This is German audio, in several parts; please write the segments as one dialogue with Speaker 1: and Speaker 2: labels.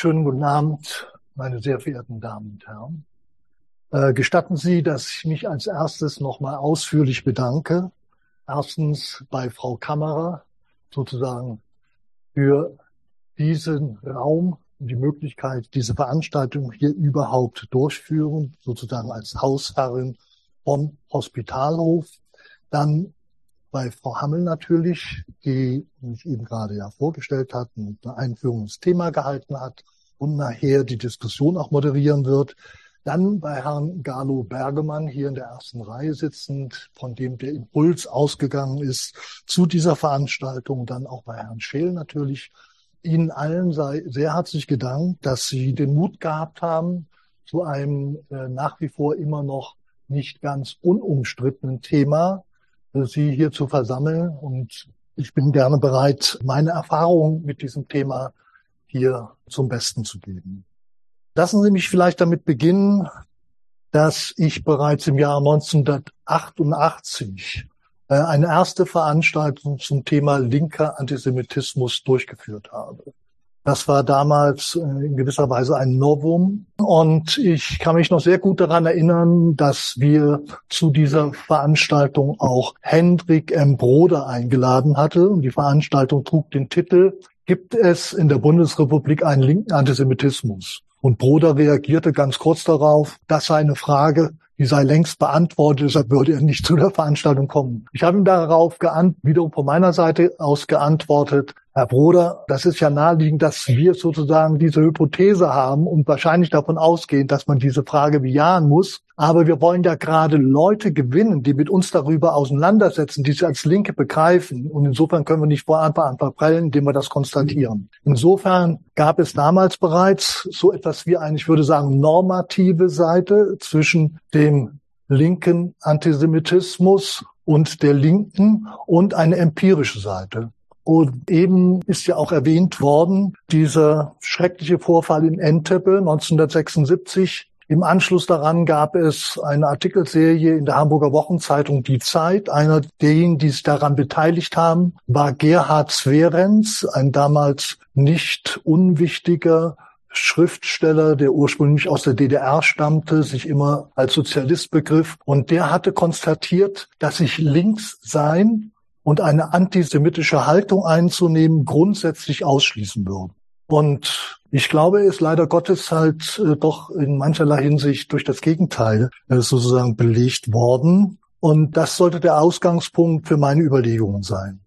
Speaker 1: Schönen guten Abend, meine sehr verehrten Damen und Herren. Äh, gestatten Sie, dass ich mich als erstes nochmal ausführlich bedanke. Erstens bei Frau Kammerer sozusagen für diesen Raum und die Möglichkeit, diese Veranstaltung hier überhaupt durchführen, sozusagen als Hausherrin vom Hospitalhof. Dann bei Frau Hammel natürlich, die mich eben gerade ja vorgestellt hat und eine Einführung ins Thema gehalten hat und nachher die Diskussion auch moderieren wird. Dann bei Herrn Galo Bergemann hier in der ersten Reihe sitzend, von dem der Impuls ausgegangen ist zu dieser Veranstaltung. Dann auch bei Herrn Scheel natürlich. Ihnen allen sei sehr herzlich gedankt, dass Sie den Mut gehabt haben, zu einem äh, nach wie vor immer noch nicht ganz unumstrittenen Thema Sie hier zu versammeln. Und ich bin gerne bereit, meine Erfahrungen mit diesem Thema hier zum Besten zu geben. Lassen Sie mich vielleicht damit beginnen, dass ich bereits im Jahr 1988 äh, eine erste Veranstaltung zum Thema linker Antisemitismus durchgeführt habe. Das war damals äh, in gewisser Weise ein Novum. Und ich kann mich noch sehr gut daran erinnern, dass wir zu dieser Veranstaltung auch Hendrik M. Broder eingeladen hatte. Und die Veranstaltung trug den Titel Gibt es in der Bundesrepublik einen linken Antisemitismus? Und Broder reagierte ganz kurz darauf, das sei eine Frage, die sei längst beantwortet, deshalb würde er nicht zu der Veranstaltung kommen. Ich habe ihm darauf wiederum von meiner Seite aus geantwortet, Herr Bruder, das ist ja naheliegend, dass wir sozusagen diese Hypothese haben und wahrscheinlich davon ausgehen, dass man diese Frage bejahen muss. Aber wir wollen ja gerade Leute gewinnen, die mit uns darüber auseinandersetzen, die sie als Linke begreifen. Und insofern können wir nicht vor Anfang an indem wir das konstatieren. Insofern gab es damals bereits so etwas wie eine, ich würde sagen, normative Seite zwischen dem linken Antisemitismus und der Linken und eine empirische Seite. Und eben ist ja auch erwähnt worden, dieser schreckliche Vorfall in Entebbe 1976. Im Anschluss daran gab es eine Artikelserie in der Hamburger Wochenzeitung Die Zeit. Einer derjenigen, die sich daran beteiligt haben, war Gerhard Sverenz, ein damals nicht unwichtiger Schriftsteller, der ursprünglich aus der DDR stammte, sich immer als Sozialist begriff. Und der hatte konstatiert, dass sich links sein und eine antisemitische Haltung einzunehmen grundsätzlich ausschließen würden. Und ich glaube, ist leider Gottes halt äh, doch in mancherlei Hinsicht durch das Gegenteil äh, sozusagen belegt worden. Und das sollte der Ausgangspunkt für meine Überlegungen sein.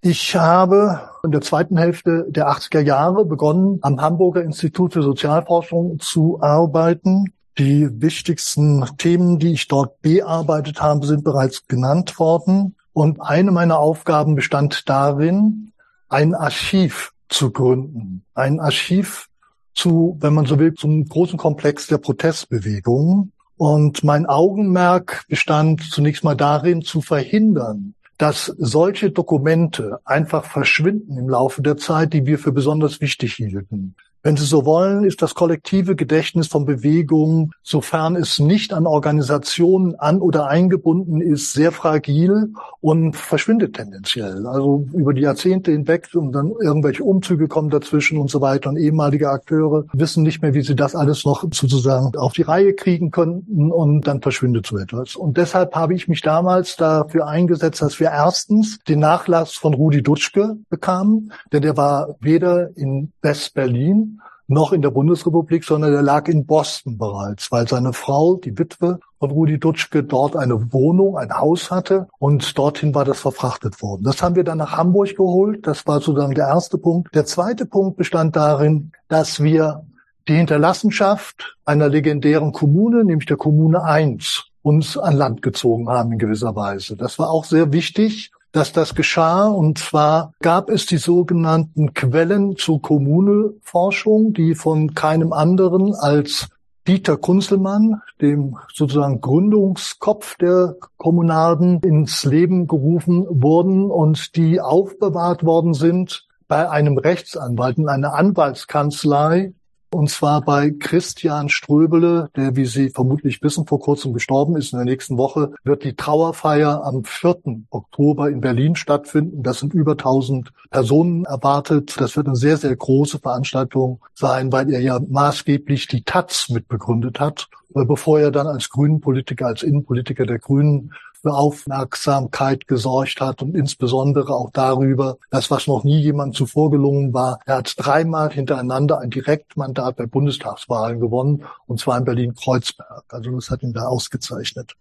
Speaker 1: Ich habe in der zweiten Hälfte der 80er Jahre begonnen, am Hamburger Institut für Sozialforschung zu arbeiten. Die wichtigsten Themen, die ich dort bearbeitet habe, sind bereits genannt worden. Und eine meiner Aufgaben bestand darin, ein Archiv zu gründen. Ein Archiv zu, wenn man so will, zum großen Komplex der Protestbewegungen. Und mein Augenmerk bestand zunächst mal darin, zu verhindern, dass solche Dokumente einfach verschwinden im Laufe der Zeit, die wir für besonders wichtig hielten. Wenn Sie so wollen, ist das kollektive Gedächtnis von Bewegungen, sofern es nicht an Organisationen an oder eingebunden ist, sehr fragil und verschwindet tendenziell. Also über die Jahrzehnte hinweg und dann irgendwelche Umzüge kommen dazwischen und so weiter und ehemalige Akteure wissen nicht mehr, wie sie das alles noch sozusagen auf die Reihe kriegen könnten und dann verschwindet so etwas. Und deshalb habe ich mich damals dafür eingesetzt, dass wir erstens den Nachlass von Rudi Dutschke bekamen, denn der war weder in West-Berlin noch in der Bundesrepublik, sondern er lag in Boston bereits, weil seine Frau, die Witwe von Rudi Dutschke, dort eine Wohnung, ein Haus hatte und dorthin war das verfrachtet worden. Das haben wir dann nach Hamburg geholt. Das war sozusagen der erste Punkt. Der zweite Punkt bestand darin, dass wir die Hinterlassenschaft einer legendären Kommune, nämlich der Kommune 1, uns an Land gezogen haben in gewisser Weise. Das war auch sehr wichtig, dass das geschah. Und zwar gab es die sogenannten Quellen zur Kommuneforschung, die von keinem anderen als Dieter Kunzelmann, dem sozusagen Gründungskopf der Kommunaden, ins Leben gerufen wurden und die aufbewahrt worden sind bei einem Rechtsanwalt in einer Anwaltskanzlei Und zwar bei Christian Ströbele, der, wie Sie vermutlich wissen, vor kurzem gestorben ist. In der nächsten Woche wird die Trauerfeier am 4. Oktober in Berlin stattfinden. Das sind über 1000 Personen erwartet. Das wird eine sehr, sehr große Veranstaltung sein, weil er ja maßgeblich die Taz mitbegründet hat, bevor er dann als Grünen-Politiker, als Innenpolitiker der Grünen für Aufmerksamkeit gesorgt hat und insbesondere auch darüber, dass was noch nie jemand zuvor gelungen war. Er hat dreimal hintereinander ein Direktmandat bei Bundestagswahlen gewonnen und zwar in Berlin-Kreuzberg. Also das hat ihn da ausgezeichnet.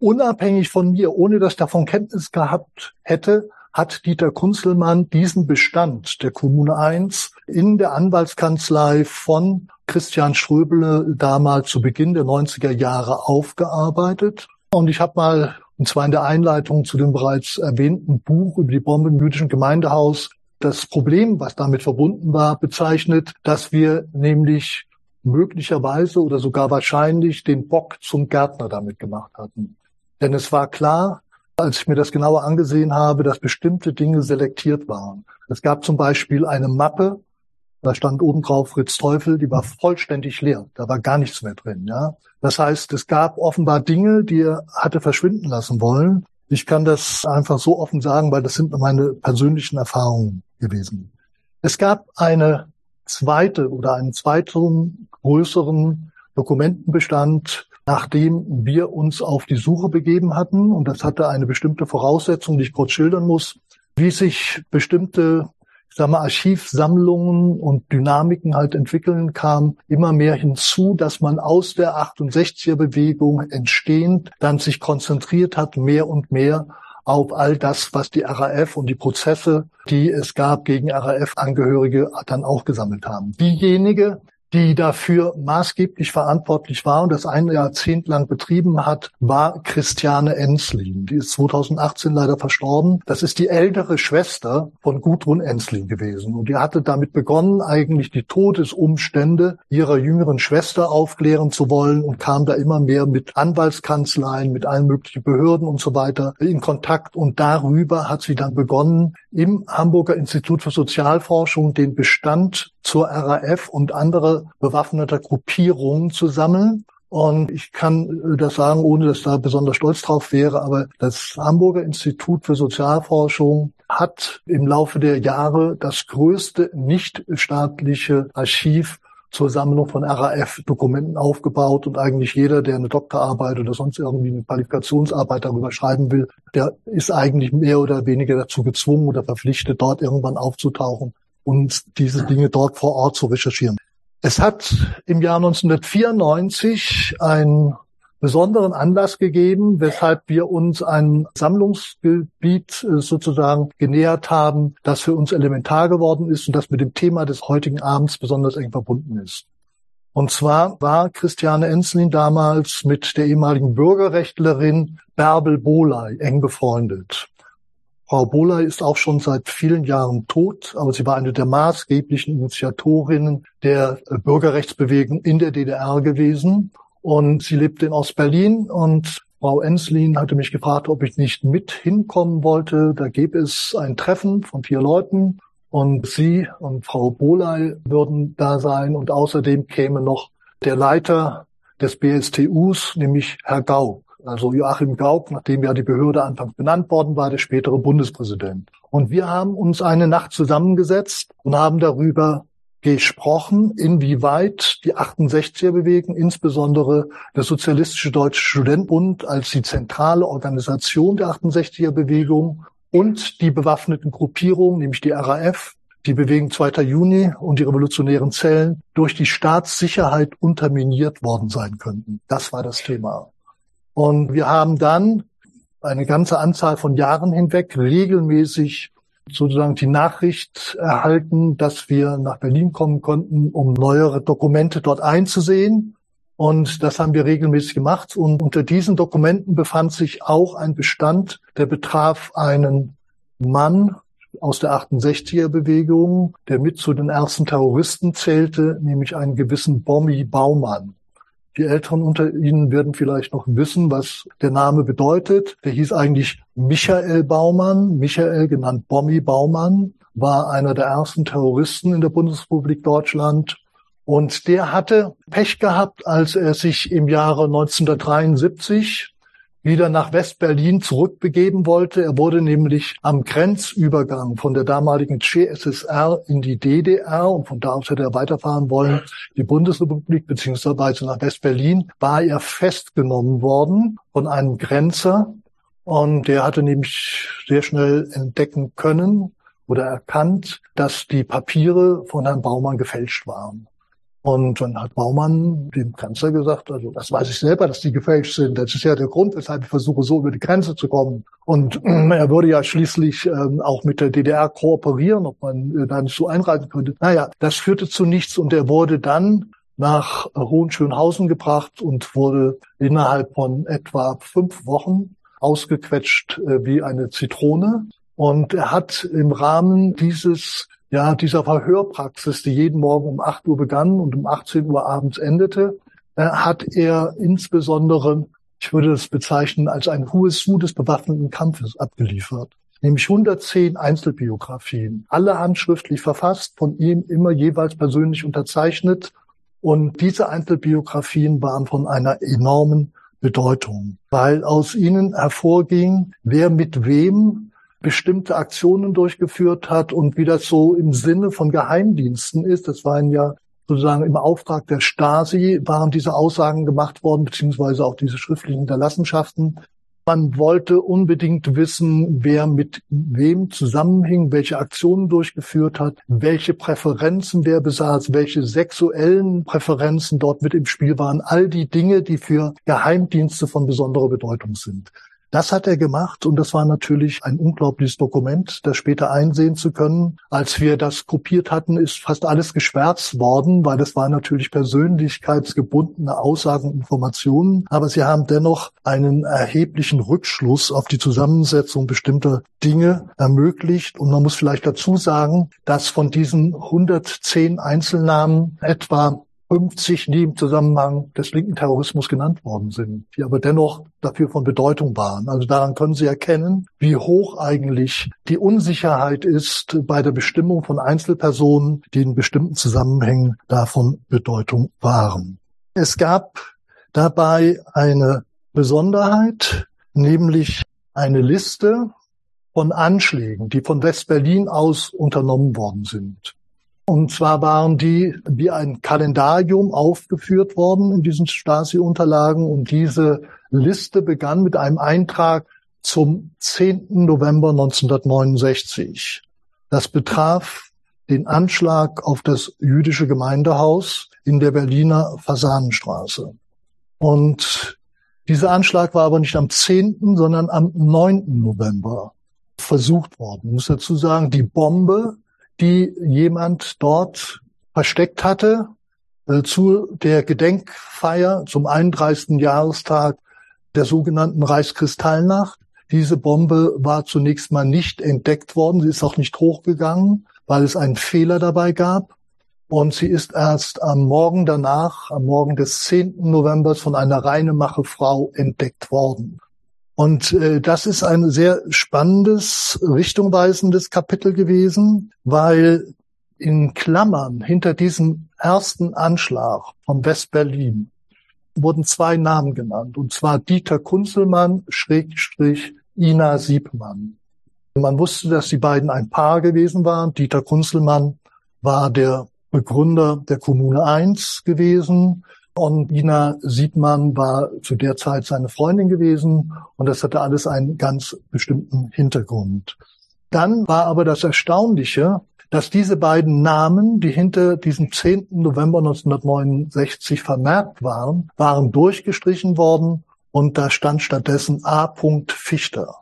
Speaker 1: Unabhängig von mir, ohne dass ich davon Kenntnis gehabt hätte, hat Dieter Kunzelmann diesen Bestand der Kommune 1 in der Anwaltskanzlei von Christian Schröbele damals zu Beginn der 90er Jahre aufgearbeitet. Und ich habe mal und zwar in der Einleitung zu dem bereits erwähnten Buch über die Bombe im jüdischen Gemeindehaus, das Problem, was damit verbunden war, bezeichnet, dass wir nämlich möglicherweise oder sogar wahrscheinlich den Bock zum Gärtner damit gemacht hatten. Denn es war klar, als ich mir das genauer angesehen habe, dass bestimmte Dinge selektiert waren. Es gab zum Beispiel eine Mappe, da stand oben drauf Fritz Teufel, die war vollständig leer. Da war gar nichts mehr drin, ja. Das heißt, es gab offenbar Dinge, die er hatte verschwinden lassen wollen. Ich kann das einfach so offen sagen, weil das sind meine persönlichen Erfahrungen gewesen. Es gab eine zweite oder einen zweiten größeren Dokumentenbestand, nachdem wir uns auf die Suche begeben hatten. Und das hatte eine bestimmte Voraussetzung, die ich kurz schildern muss, wie sich bestimmte sag mal, Archivsammlungen und Dynamiken halt entwickeln, kam immer mehr hinzu, dass man aus der 68er Bewegung entstehend dann sich konzentriert hat, mehr und mehr auf all das, was die RAF und die Prozesse, die es gab gegen RAF-Angehörige, dann auch gesammelt haben. Diejenige, die dafür maßgeblich verantwortlich war und das ein Jahrzehnt lang betrieben hat, war Christiane Enslin. Die ist 2018 leider verstorben. Das ist die ältere Schwester von Gudrun Enslin gewesen. Und die hatte damit begonnen, eigentlich die Todesumstände ihrer jüngeren Schwester aufklären zu wollen und kam da immer mehr mit Anwaltskanzleien, mit allen möglichen Behörden und so weiter in Kontakt. Und darüber hat sie dann begonnen, im Hamburger Institut für Sozialforschung den Bestand zur RAF und andere bewaffnete Gruppierungen zu sammeln. Und ich kann äh, das sagen, ohne dass da besonders stolz drauf wäre, aber das Hamburger Institut für Sozialforschung hat im Laufe der Jahre das größte nichtstaatliche Archiv zur Sammlung von RAF-Dokumenten aufgebaut und eigentlich jeder, der eine Doktorarbeit oder sonst irgendwie eine Qualifikationsarbeit darüber schreiben will, der ist eigentlich mehr oder weniger dazu gezwungen oder verpflichtet, dort irgendwann aufzutauchen und diese Dinge dort vor Ort zu recherchieren. Es hat im Jahr 1994 ein besonderen Anlass gegeben, weshalb wir uns ein Sammlungsgebiet äh, sozusagen genähert haben, das für uns elementar geworden ist und das mit dem Thema des heutigen Abends besonders eng verbunden ist. Und zwar war Christiane Enslin damals mit der ehemaligen Bürgerrechtlerin Bärbel Boley eng befreundet. Frau Boley ist auch schon seit vielen Jahren tot, aber sie war eine der maßgeblichen Initiatorinnen der äh, Bürgerrechtsbewegung in der DDR gewesen und sie lebte in Ostberlin und Frau Enslin hatte mich gefragt, ob ich nicht mit hinkommen wollte. Da gäbe es ein Treffen von vier Leuten und sie und Frau Boley würden da sein und außerdem käme noch der Leiter des BSTUs, nämlich Herr Gauck. Also Joachim Gauck, nachdem ja die Behörde anfangs benannt worden war, der spätere Bundespräsident. Und wir haben uns eine Nacht zusammengesetzt und haben darüber gesprochen, inwieweit die 68er-Bewegung, insbesondere der Sozialistische Deutsche Studentenbund als die zentrale Organisation der 68er-Bewegung und die bewaffneten Gruppierungen, nämlich die RAF, die Bewegung 2. Juni und die revolutionären Zellen durch die Staatssicherheit unterminiert worden sein könnten. Das war das Thema. Und wir haben dann eine ganze Anzahl von Jahren hinweg regelmäßig sozusagen die Nachricht erhalten, dass wir nach Berlin kommen konnten, um neuere Dokumente dort einzusehen. Und das haben wir regelmäßig gemacht. Und unter diesen Dokumenten befand sich auch ein Bestand, der betraf einen Mann aus der 68er Bewegung, der mit zu den ersten Terroristen zählte, nämlich einen gewissen Bommi Baumann. Die Älteren unter Ihnen werden vielleicht noch wissen, was der Name bedeutet. Der hieß eigentlich Michael Baumann. Michael, genannt Bommi Baumann, war einer der ersten Terroristen in der Bundesrepublik Deutschland Und der hatte Pech gehabt, als er sich im Jahre 1973 wieder nach West-Berlin zurückbegeben wollte. Er wurde nämlich am Grenzübergang von der damaligen CSSR in die DDR und von da aus hätte er weiterfahren wollen, die Bundesrepublik beziehungsweise nach West-Berlin, war er festgenommen worden von einem Grenzer und der hatte nämlich sehr schnell entdecken können oder erkannt, dass die Papiere von Herrn Baumann gefälscht waren. Und dann hat Baumann dem Grenzer gesagt, also das weiß ich selber, dass die gefälscht sind. Das ist ja der Grund, weshalb ich versuche, so über die Grenze zu kommen. Und äh, er würde ja schließlich äh, auch mit der DDR kooperieren, ob man äh, da nicht so einreiten könnte. Naja, das führte zu nichts und er wurde dann nach Hohenschönhausen gebracht und wurde innerhalb von etwa fünf Wochen ausgequetscht äh, wie eine Zitrone. Und er hat im Rahmen dieses ja, dieser Verhörpraxis, die jeden Morgen um 8 Uhr begann und um 18 Uhr abends endete, äh, hat er insbesondere, ich würde es bezeichnen, als ein hohes Su des bewaffneten Kampfes abgeliefert. Nämlich 110 Einzelbiografien, alle handschriftlich verfasst, von ihm immer jeweils persönlich unterzeichnet. Und diese Einzelbiografien waren von einer enormen Bedeutung, weil aus ihnen hervorging, wer mit wem bestimmte Aktionen durchgeführt hat und wie das so im Sinne von Geheimdiensten ist. Das waren ja sozusagen im Auftrag der Stasi waren diese Aussagen gemacht worden, beziehungsweise auch diese schriftlichen Hinterlassenschaften. Man wollte unbedingt wissen, wer mit wem zusammenhing, welche Aktionen durchgeführt hat, welche Präferenzen wer besaß, welche sexuellen Präferenzen dort mit im Spiel waren. All die Dinge, die für Geheimdienste von besonderer Bedeutung sind. Das hat er gemacht und das war natürlich ein unglaubliches Dokument, das später einsehen zu können. Als wir das kopiert hatten, ist fast alles geschwärzt worden, weil das waren natürlich persönlichkeitsgebundene Aussagen und Informationen. Aber sie haben dennoch einen erheblichen Rückschluss auf die Zusammensetzung bestimmter Dinge ermöglicht. Und man muss vielleicht dazu sagen, dass von diesen 110 Einzelnamen etwa 50, die im Zusammenhang des linken Terrorismus genannt worden sind, die aber dennoch dafür von Bedeutung waren. Also daran können Sie erkennen, wie hoch eigentlich die Unsicherheit ist bei der Bestimmung von Einzelpersonen, die in bestimmten Zusammenhängen davon Bedeutung waren. Es gab dabei eine Besonderheit, nämlich eine Liste von Anschlägen, die von West-Berlin aus unternommen worden sind. Und zwar waren die wie ein Kalendarium aufgeführt worden in diesen Stasi-Unterlagen und diese Liste begann mit einem Eintrag zum 10. November 1969. Das betraf den Anschlag auf das jüdische Gemeindehaus in der Berliner Fasanenstraße. Und dieser Anschlag war aber nicht am 10., sondern am 9. November versucht worden. Ich muss dazu sagen, die Bombe die jemand dort versteckt hatte äh, zu der Gedenkfeier zum 31. Jahrestag der sogenannten Reichskristallnacht. Diese Bombe war zunächst mal nicht entdeckt worden. Sie ist auch nicht hochgegangen, weil es einen Fehler dabei gab. Und sie ist erst am Morgen danach, am Morgen des 10. November von einer Reinemache-Frau entdeckt worden. Und äh, das ist ein sehr spannendes, richtungweisendes Kapitel gewesen, weil in Klammern hinter diesem ersten Anschlag von West-Berlin wurden zwei Namen genannt, und zwar Dieter Kunzelmann, Schrägstrich, Ina Siebmann. Man wusste, dass die beiden ein Paar gewesen waren. Dieter Kunzelmann war der Begründer der Kommune 1 gewesen und Ina Siebmann war zu der Zeit seine Freundin gewesen und das hatte alles einen ganz bestimmten Hintergrund. Dann war aber das Erstaunliche, dass diese beiden Namen, die hinter diesem 10. November 1969 vermerkt waren, waren durchgestrichen worden und da stand stattdessen A. Fichter.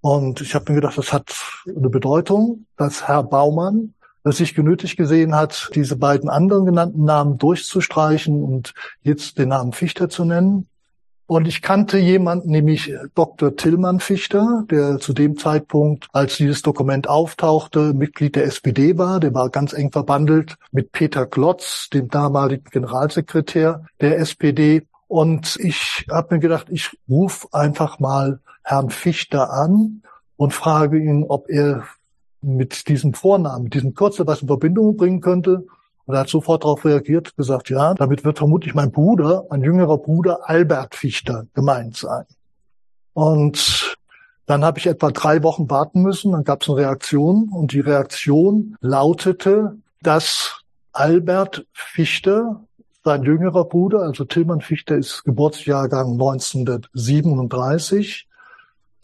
Speaker 1: Und ich habe mir gedacht, das hat eine Bedeutung, dass Herr Baumann dass sich genötigt gesehen hat, diese beiden anderen genannten Namen durchzustreichen und jetzt den Namen Fichter zu nennen. Und ich kannte jemanden, nämlich Dr. Tillmann Fichter, der zu dem Zeitpunkt, als dieses Dokument auftauchte, Mitglied der SPD war. Der war ganz eng verbandelt mit Peter Glotz, dem damaligen Generalsekretär der SPD. Und ich habe mir gedacht, ich rufe einfach mal Herrn Fichter an und frage ihn, ob er mit diesem Vornamen, mit diesem Kürzel was in Verbindung bringen könnte. Und er hat sofort darauf reagiert, gesagt, ja, damit wird vermutlich mein Bruder, mein jüngerer Bruder Albert Fichter gemeint sein. Und dann habe ich etwa drei Wochen warten müssen, dann gab es eine Reaktion und die Reaktion lautete, dass Albert Fichter, sein jüngerer Bruder, also Tillmann Fichter ist Geburtsjahrgang 1937, äh,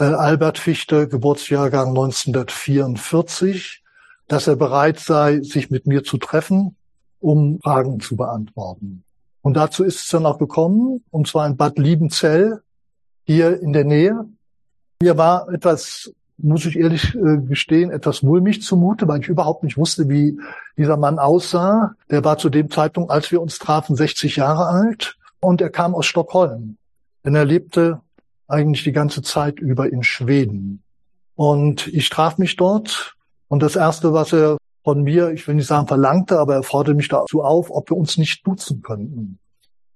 Speaker 1: Albert Fichter Geburtsjahrgang 1944, dass er bereit sei, sich mit mir zu treffen um Fragen zu beantworten. Und dazu ist es dann auch gekommen, und zwar in Bad Liebenzell, hier in der Nähe. Mir war etwas, muss ich ehrlich äh, gestehen, etwas mulmig zumute, weil ich überhaupt nicht wusste, wie dieser Mann aussah. Der war zu dem Zeitpunkt, als wir uns trafen, 60 Jahre alt und er kam aus Stockholm. Denn er lebte eigentlich die ganze Zeit über in Schweden. Und ich traf mich dort und das erste, was er von mir, ich will nicht sagen verlangte, aber er forderte mich dazu auf, ob wir uns nicht duzen könnten.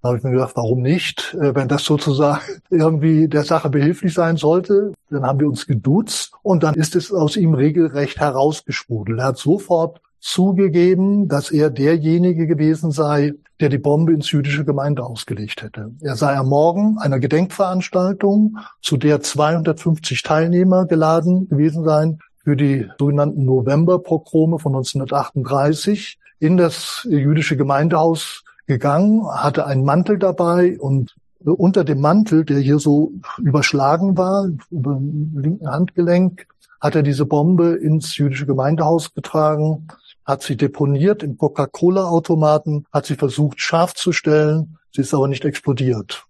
Speaker 1: Da habe ich mir gedacht, warum nicht? Äh, wenn das sozusagen irgendwie der Sache behilflich sein sollte, dann haben wir uns geduzt und dann ist es aus ihm regelrecht herausgesprudelt. Er hat sofort zugegeben, dass er derjenige gewesen sei, der die Bombe ins jüdische Gemeinde ausgelegt hätte. Er sei am Morgen einer Gedenkveranstaltung, zu der 250 Teilnehmer geladen gewesen seien, für die sogenannten Novemberpogrome von 1938 in das jüdische Gemeindehaus gegangen, hatte einen Mantel dabei und unter dem Mantel, der hier so überschlagen war, über dem linken Handgelenk, hat er diese Bombe ins jüdische Gemeindehaus getragen, hat sie deponiert im Coca-Cola-Automaten, hat sie versucht scharf zu stellen, sie ist aber nicht explodiert.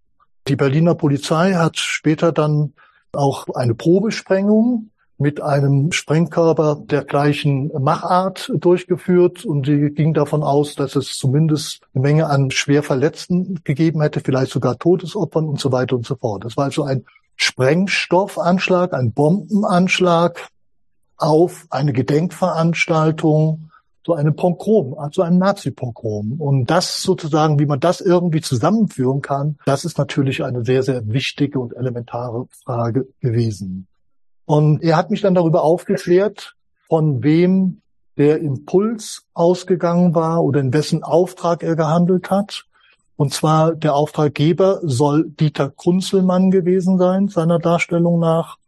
Speaker 1: Die Berliner Polizei hat später dann auch eine Probesprengung mit einem Sprengkörper der gleichen Machart durchgeführt und die ging davon aus, dass es zumindest eine Menge an schwer Verletzten gegeben hätte, vielleicht sogar Todesopfern und so weiter und so fort. Das war also ein Sprengstoffanschlag, ein Bombenanschlag auf eine Gedenkveranstaltung, so eine Pogrom, also ein Nazi-Pogrom. Und das sozusagen, wie man das irgendwie zusammenführen kann, das ist natürlich eine sehr, sehr wichtige und elementare Frage gewesen. Und er hat mich dann darüber aufgeklärt, von wem der Impuls ausgegangen war oder in wessen Auftrag er gehandelt hat. Und zwar der Auftraggeber soll Dieter Kunzelmann gewesen sein, seiner Darstellung nach.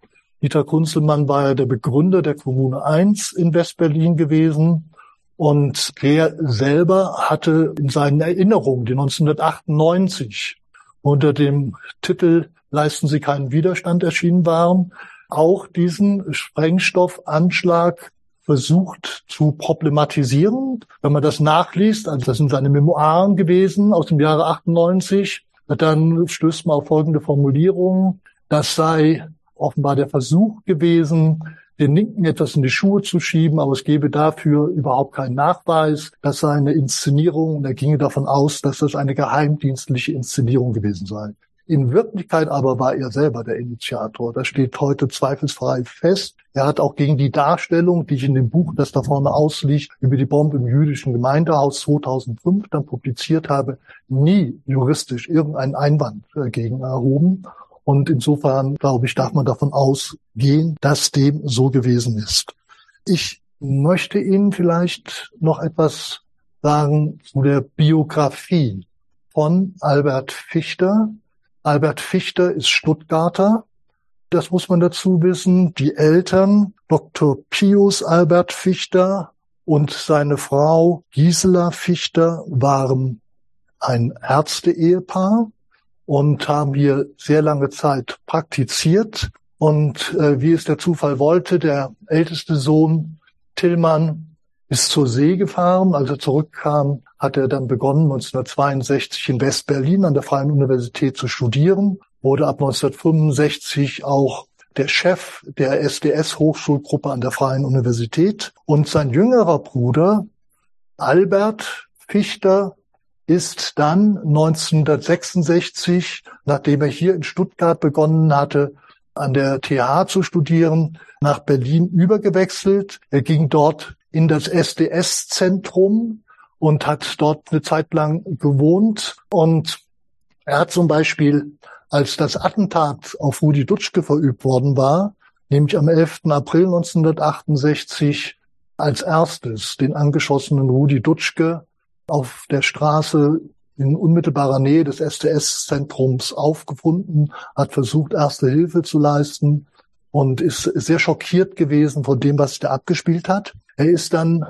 Speaker 1: Dieter Kunzelmann war ja der Begründer der Kommune 1 in Westberlin gewesen. Und er selber hatte in seinen Erinnerungen, die 1998 unter dem Titel Leisten Sie keinen Widerstand erschienen waren, auch diesen Sprengstoffanschlag versucht zu problematisieren. Wenn man das nachliest, also das sind seine Memoiren gewesen aus dem Jahre 98, dann stößt man auf folgende Formulierung. Das sei offenbar der Versuch gewesen, den Linken etwas in die Schuhe zu schieben, aber es gebe dafür überhaupt keinen Nachweis. Das sei eine Inszenierung und er ginge davon aus, dass das eine geheimdienstliche Inszenierung gewesen sei. In Wirklichkeit aber war er selber der Initiator. Das steht heute zweifelsfrei fest. Er hat auch gegen die Darstellung, die ich in dem Buch, das da vorne ausliegt, über die Bombe im jüdischen Gemeindehaus 2005 dann publiziert habe, nie juristisch irgendeinen Einwand dagegen erhoben. Und insofern, glaube ich, darf man davon ausgehen, dass dem so gewesen ist. Ich möchte Ihnen vielleicht noch etwas sagen zu der Biografie von Albert Fichter, Albert Fichter ist Stuttgarter. Das muss man dazu wissen. Die Eltern, Dr. Pius Albert Fichter und seine Frau Gisela Fichter waren ein Ärzte-Ehepaar und haben hier sehr lange Zeit praktiziert. Und äh, wie es der Zufall wollte, der älteste Sohn Tillmann ist zur See gefahren. Als er zurückkam, hat er dann begonnen, 1962 in West-Berlin an der Freien Universität zu studieren, wurde ab 1965 auch der Chef der SDS-Hochschulgruppe an der Freien Universität. Und sein jüngerer Bruder, Albert Fichter, ist dann 1966, nachdem er hier in Stuttgart begonnen hatte, an der TH zu studieren, nach Berlin übergewechselt. Er ging dort in das SDS-Zentrum und hat dort eine Zeit lang gewohnt. Und er hat zum Beispiel, als das Attentat auf Rudi Dutschke verübt worden war, nämlich am 11. April 1968, als erstes den angeschossenen Rudi Dutschke auf der Straße in unmittelbarer Nähe des STS-Zentrums aufgefunden, hat versucht, erste Hilfe zu leisten und ist sehr schockiert gewesen von dem, was sich da abgespielt hat. Er ist dann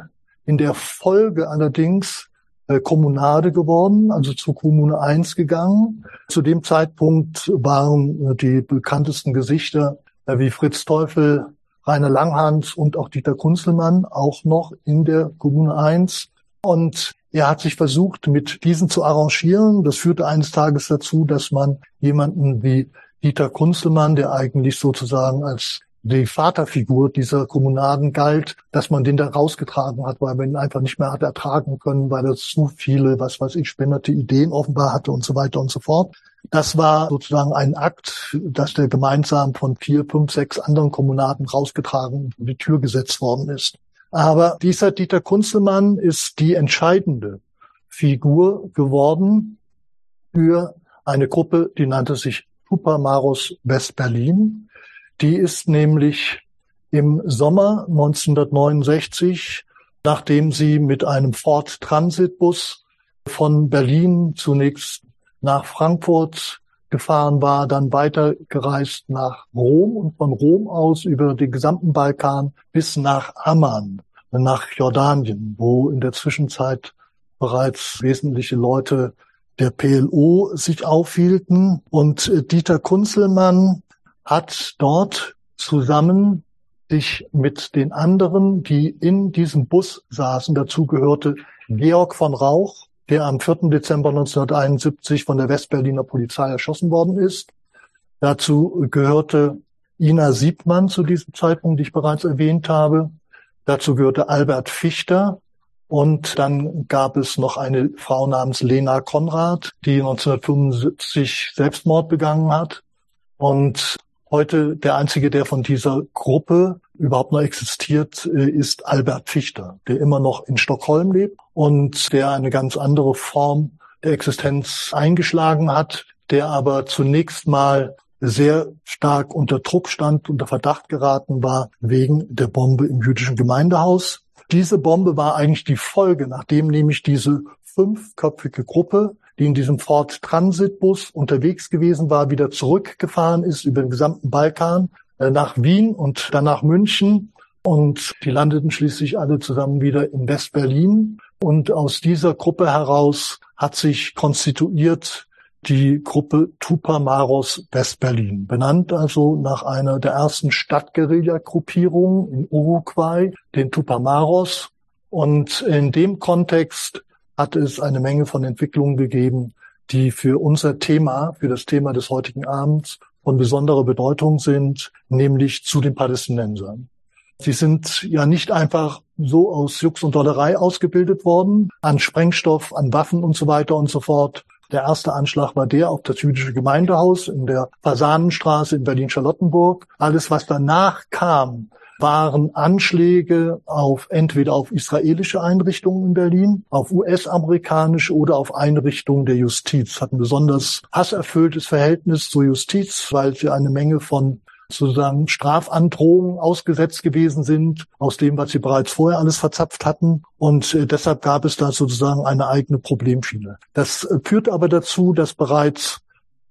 Speaker 1: in der Folge allerdings äh, Kommunade geworden, also zu Kommune 1 gegangen. Zu dem Zeitpunkt waren die bekanntesten Gesichter äh, wie Fritz Teufel, Rainer Langhans und auch Dieter Kunzelmann auch noch in der Kommune 1. Und er hat sich versucht, mit diesen zu arrangieren. Das führte eines Tages dazu, dass man jemanden wie Dieter Kunzelmann, der eigentlich sozusagen als die Vaterfigur dieser Kommunaden galt, dass man den da rausgetragen hat, weil man ihn einfach nicht mehr hat ertragen können, weil er zu viele, was weiß ich, spinnerte Ideen offenbar hatte und so weiter und so fort. Das war sozusagen ein Akt, dass der gemeinsam von vier, fünf, sechs anderen Kommunaden rausgetragen und in die Tür gesetzt worden ist. Aber dieser Dieter Kunzelmann ist die entscheidende Figur geworden für eine Gruppe, die nannte sich Tupamaros West-Berlin. Die ist nämlich im Sommer 1969, nachdem sie mit einem Ford Transitbus von Berlin zunächst nach Frankfurt gefahren war, dann weitergereist nach Rom und von Rom aus über den gesamten Balkan bis nach Amman, nach Jordanien, wo in der Zwischenzeit bereits wesentliche Leute der PLO sich aufhielten. Und äh, Dieter Kunzelmann hat dort zusammen sich mit den anderen, die in diesem Bus saßen, dazu gehörte Georg von Rauch, der am 4. Dezember 1971 von der Westberliner Polizei erschossen worden ist. Dazu gehörte Ina Siebmann zu diesem Zeitpunkt, die ich bereits erwähnt habe. Dazu gehörte Albert Fichter, und dann gab es noch eine Frau namens Lena Konrad, die 1975 Selbstmord begangen hat. Und heute der einzige, der von dieser Gruppe überhaupt noch existiert, äh, ist Albert Fichter, der immer noch in Stockholm lebt und der eine ganz andere Form der Existenz eingeschlagen hat, der aber zunächst mal sehr stark unter Druck stand, unter Verdacht geraten war wegen der Bombe im jüdischen Gemeindehaus. Diese Bombe war eigentlich die Folge, nachdem nämlich diese fünfköpfige Gruppe, die in diesem Ford Transitbus unterwegs gewesen war, wieder zurückgefahren ist über den gesamten Balkan nach Wien und dann nach München. Und die landeten schließlich alle zusammen wieder in West-Berlin. Und aus dieser Gruppe heraus hat sich konstituiert die Gruppe Tupamaros Westberlin, benannt also nach einer der ersten Stadtguerilla-Gruppierungen in Uruguay, den Tupamaros. Und in dem Kontext hat es eine Menge von Entwicklungen gegeben, die für unser Thema, für das Thema des heutigen Abends von besonderer Bedeutung sind, nämlich zu den Palästinensern. Sie sind ja nicht einfach so aus Jux und Dollerei ausgebildet worden, an Sprengstoff, an Waffen und so weiter und so fort, der erste Anschlag war der auf das jüdische Gemeindehaus in der Fasanenstraße in Berlin-Charlottenburg. Alles, was danach kam, waren Anschläge auf entweder auf israelische Einrichtungen in Berlin, auf US-amerikanische oder auf Einrichtungen der Justiz. Hat ein besonders hasserfülltes Verhältnis zur Justiz, weil sie eine Menge von sozusagen Strafandrohungen ausgesetzt gewesen sind, aus dem, was sie bereits vorher alles verzapft hatten. Und äh, deshalb gab es da sozusagen eine eigene Problemschiene. Das äh, führt aber dazu, dass bereits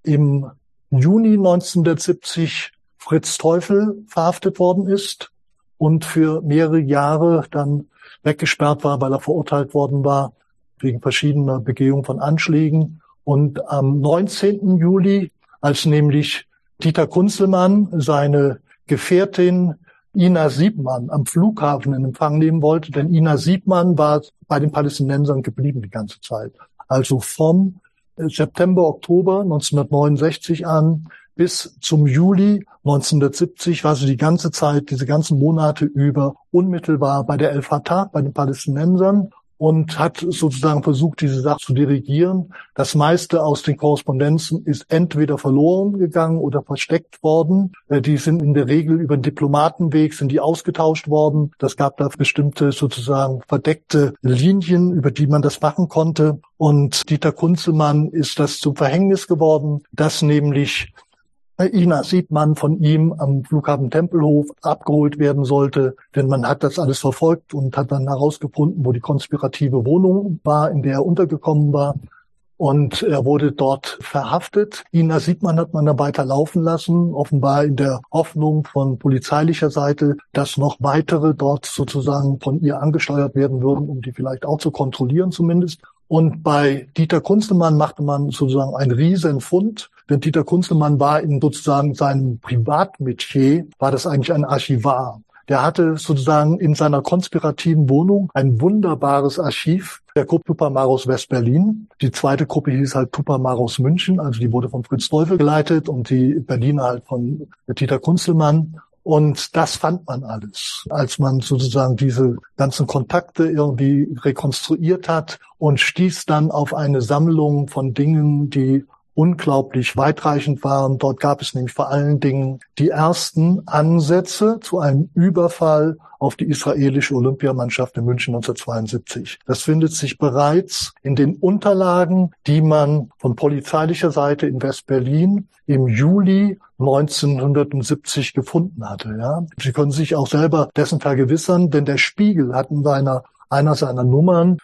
Speaker 1: im Juni 1970 Fritz Teufel verhaftet worden ist und für mehrere Jahre dann weggesperrt war, weil er verurteilt worden war wegen verschiedener Begehungen von Anschlägen. Und am 19. Juli, als nämlich Dieter Kunzelmann seine Gefährtin Ina Siebmann am Flughafen in Empfang nehmen wollte, denn Ina Siebmann war bei den Palästinensern geblieben die ganze Zeit. Also vom September, Oktober 1969 an bis zum Juli 1970 war sie die ganze Zeit, diese ganzen Monate über unmittelbar bei der El-Fatah, bei den Palästinensern und hat sozusagen versucht, diese Sache zu dirigieren. Das meiste aus den Korrespondenzen ist entweder verloren gegangen oder versteckt worden. Äh, die sind in der Regel über den Diplomatenweg, sind die ausgetauscht worden. Das gab da bestimmte sozusagen verdeckte Linien, über die man das machen konnte. Und Dieter Kunzelmann ist das zum Verhängnis geworden, dass nämlich Ina Siebmann von ihm am Flughafen Tempelhof abgeholt werden sollte, denn man hat das alles verfolgt und hat dann herausgefunden, wo die konspirative Wohnung war, in der er untergekommen war. Und er wurde dort verhaftet. Ina Siebmann hat man da weiter laufen lassen, offenbar in der Hoffnung von polizeilicher Seite, dass noch weitere dort sozusagen von ihr angesteuert werden würden, um die vielleicht auch zu kontrollieren zumindest. Und bei Dieter Kunstemann machte man sozusagen einen Riesenfund. Denn Dieter Kunstemann war in sozusagen seinem Privatmetier, war das eigentlich ein Archivar. Der hatte sozusagen in seiner konspirativen Wohnung ein wunderbares Archiv der Gruppe Tupamaros West-Berlin. Die zweite Gruppe hieß halt Tupamaros München, also die wurde von Fritz Teufel geleitet und die Berliner halt von Dieter Kunzelmann. Und das fand man alles, als man sozusagen diese ganzen Kontakte irgendwie rekonstruiert hat und stieß dann auf eine Sammlung von Dingen, die unglaublich weitreichend waren. Dort gab es nämlich vor allen Dingen die ersten Ansätze zu einem Überfall auf die israelische Olympiamannschaft in München 1972. Das findet sich bereits in den Unterlagen, die man von polizeilicher Seite in West-Berlin im Juli 1970 gefunden hatte. Ja. Sie können sich auch selber dessen vergewissern, denn der Spiegel hat in seiner einer seiner Nummern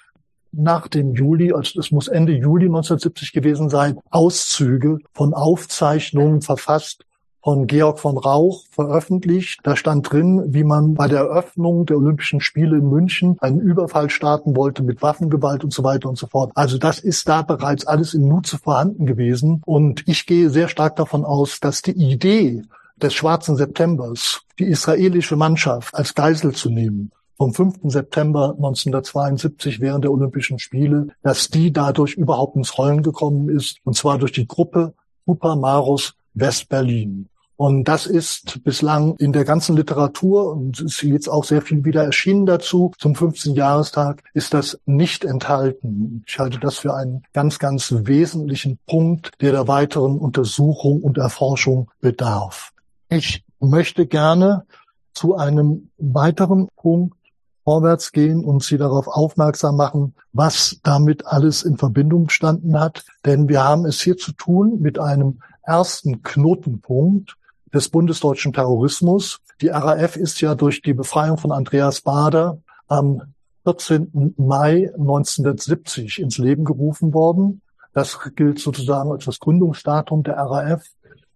Speaker 1: nach dem Juli, also es muss Ende Juli 1970 gewesen sein, Auszüge von Aufzeichnungen verfasst von Georg von Rauch veröffentlicht. Da stand drin, wie man bei der Eröffnung der Olympischen Spiele in München einen Überfall starten wollte mit Waffengewalt und so weiter und so fort. Also das ist da bereits alles in Nutze vorhanden gewesen. Und ich gehe sehr stark davon aus, dass die Idee des schwarzen Septembers, die israelische Mannschaft als Geisel zu nehmen, vom 5. September 1972 während der Olympischen Spiele, dass die dadurch überhaupt ins Rollen gekommen ist, und zwar durch die Gruppe Hupa Marus West-Berlin. Und das ist bislang in der ganzen Literatur, und ist jetzt auch sehr viel wieder erschienen dazu, zum 15. Jahrestag ist das nicht enthalten. Ich halte das für einen ganz, ganz wesentlichen Punkt, der der weiteren Untersuchung und Erforschung bedarf. Ich möchte gerne zu einem weiteren Punkt vorwärts gehen und Sie darauf aufmerksam machen, was damit alles in Verbindung gestanden hat. Denn wir haben es hier zu tun mit einem ersten Knotenpunkt des bundesdeutschen Terrorismus. Die RAF ist ja durch die Befreiung von Andreas Bader am 14. Mai 1970 ins Leben gerufen worden. Das gilt sozusagen als das Gründungsdatum der RAF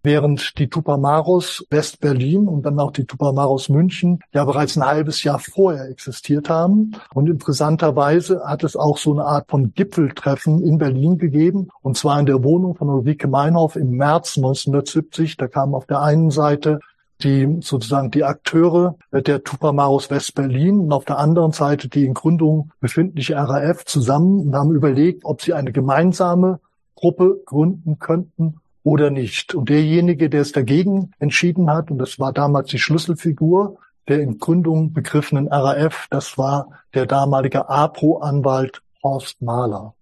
Speaker 1: während die Tupamaros West-Berlin und dann auch die Tupamaros München ja bereits ein halbes Jahr vorher existiert haben. Und interessanterweise hat es auch so eine Art von Gipfeltreffen in Berlin gegeben, und zwar in der Wohnung von Ulrike Meinhoff im März 1970. Da kamen auf der einen Seite die sozusagen die Akteure der Tupamaros West-Berlin und auf der anderen Seite die in Gründung befindliche RAF zusammen und haben überlegt, ob sie eine gemeinsame Gruppe gründen könnten oder nicht. Und derjenige, der es dagegen entschieden hat, und das war damals die Schlüsselfigur der in Gründung begriffenen RAF, das war der damalige APRO-Anwalt Horst Mahler.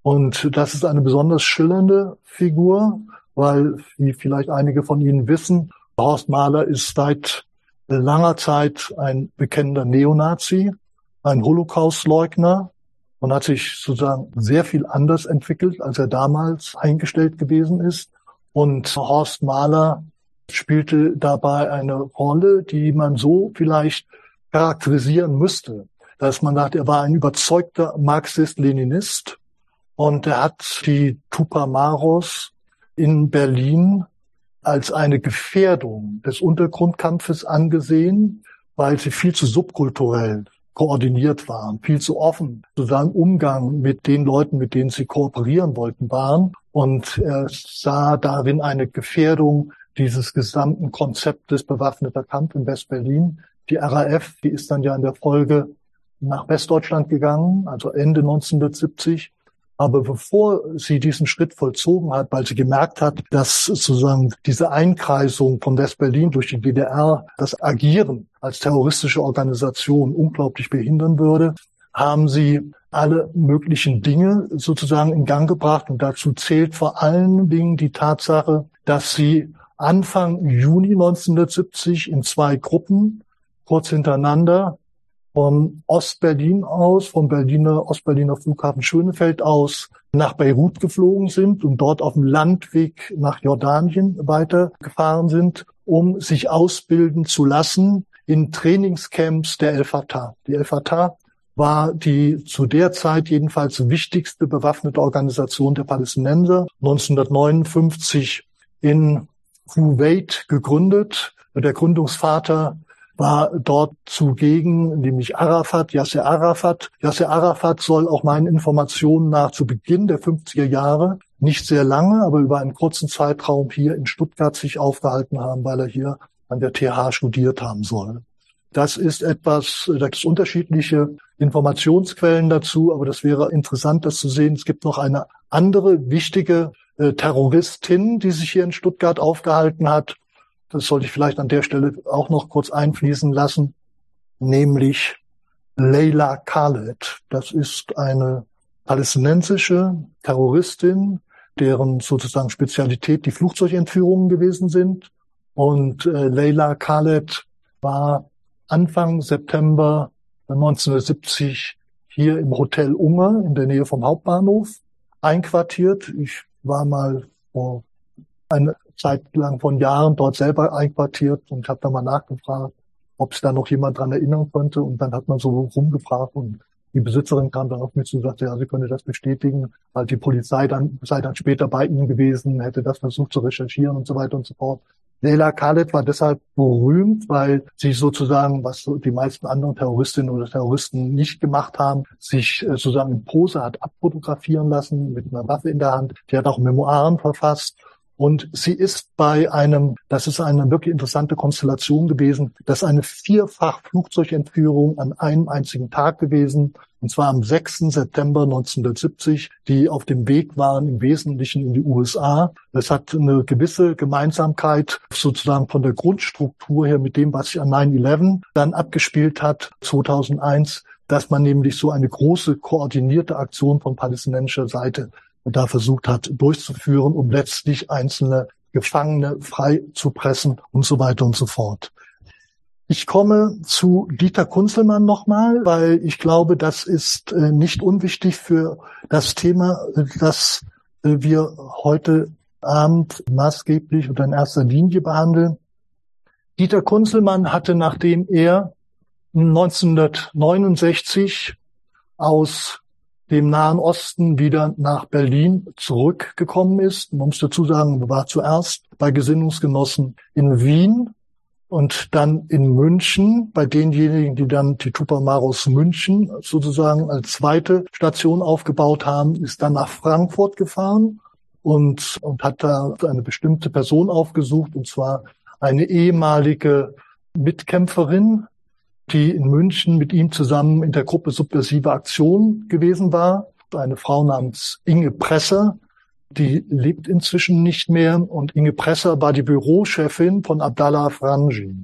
Speaker 1: Und das ist eine besonders schillernde Figur, weil, wie vielleicht einige von Ihnen wissen, Horst Mahler ist seit langer Zeit ein bekennender Neonazi, ein Holocaustleugner und hat sich sozusagen sehr viel anders entwickelt, als er damals eingestellt gewesen ist. Und Horst Mahler spielte dabei eine Rolle, die man so vielleicht charakterisieren müsste, dass man sagt, er war ein überzeugter Marxist-Leninist und er hat die Tupamaros in Berlin als eine Gefährdung des Untergrundkampfes angesehen, weil sie viel zu subkulturell koordiniert waren, viel zu offen, sozusagen Umgang mit den Leuten, mit denen sie kooperieren wollten, waren. Und er sah darin eine Gefährdung dieses gesamten Konzeptes bewaffneter Kampf in West-Berlin. Die RAF, die ist dann ja in der Folge nach Westdeutschland gegangen, also Ende 1970. Aber bevor sie diesen Schritt vollzogen hat, weil sie gemerkt hat, dass sozusagen diese Einkreisung von West-Berlin durch die DDR das Agieren als terroristische Organisation unglaublich behindern würde, haben sie alle möglichen Dinge sozusagen in Gang gebracht. Und dazu zählt vor allen Dingen die Tatsache, dass sie Anfang Juni 1970 in zwei Gruppen kurz hintereinander von Ostberlin aus, vom Berliner, Ostberliner Flughafen Schönefeld aus nach Beirut geflogen sind und dort auf dem Landweg nach Jordanien weitergefahren sind, um sich ausbilden zu lassen in Trainingscamps der El Fatah. Die El Fatah war die zu der Zeit jedenfalls wichtigste bewaffnete Organisation der Palästinenser, 1959 in Kuwait gegründet. Der Gründungsvater war dort zugegen, nämlich Arafat, Yasser Arafat. Yasser Arafat soll auch meinen Informationen nach zu Beginn der 50er Jahre nicht sehr lange, aber über einen kurzen Zeitraum hier in Stuttgart sich aufgehalten haben, weil er hier an der TH studiert haben soll. Das ist etwas, da gibt es unterschiedliche Informationsquellen dazu, aber das wäre interessant, das zu sehen. Es gibt noch eine andere wichtige äh, Terroristin, die sich hier in Stuttgart aufgehalten hat. Das sollte ich vielleicht an der Stelle auch noch kurz einfließen lassen, nämlich Leila Khaled. Das ist eine palästinensische Terroristin, deren sozusagen Spezialität die Flugzeugentführungen gewesen sind. Und äh, Leila Khaled war Anfang September 1970 hier im Hotel Unger in der Nähe vom Hauptbahnhof einquartiert. Ich war mal vor eine Zeit lang von Jahren dort selber einquartiert und habe da mal nachgefragt, ob sich da noch jemand dran erinnern konnte. Und dann hat man so rumgefragt und die Besitzerin kam dann auf mich zu und sagte, ja, sie könne das bestätigen, weil die Polizei dann sei dann später bei ihnen gewesen, hätte das versucht zu recherchieren und so weiter und so fort. Leila Khaled war deshalb berühmt, weil sie sozusagen, was die meisten anderen Terroristinnen oder Terroristen nicht gemacht haben, sich äh, sozusagen in Pose hat abfotografieren lassen mit einer Waffe in der Hand. Die hat auch Memoiren verfasst und sie ist bei einem, das ist eine wirklich interessante Konstellation gewesen, das ist eine vierfach Flugzeugentführung an einem einzigen Tag gewesen, und zwar am 6. September 1970, die auf dem Weg waren im Wesentlichen in die USA. Es hat eine gewisse Gemeinsamkeit sozusagen von der Grundstruktur her mit dem, was sich an 9-11 dann abgespielt hat, 2001 dass man nämlich so eine große koordinierte Aktion von palästinensischer Seite da versucht hat durchzuführen, um letztlich einzelne Gefangene frei zu pressen und so weiter und so fort. Ich komme zu Dieter Kunzelmann nochmal, weil ich glaube, das ist äh, nicht unwichtig für das Thema, das äh, wir heute Abend maßgeblich oder in erster Linie behandeln. Dieter Kunzelmann hatte, nachdem er 1969 aus dem Nahen Osten wieder nach Berlin zurückgekommen ist. Man muss dazu sagen, war zuerst bei Gesinnungsgenossen in Wien und dann in München, bei denjenigen, die dann die Tupamaros München sozusagen als zweite Station aufgebaut haben, ist dann nach Frankfurt gefahren und, und hat da eine bestimmte Person aufgesucht, und zwar eine ehemalige Mitkämpferin die in München mit ihm zusammen in der Gruppe Subversive Aktion gewesen war. Eine Frau namens Inge Presser, die lebt inzwischen nicht mehr. Und Inge Presser war die Bürochefin von Abdallah Franji.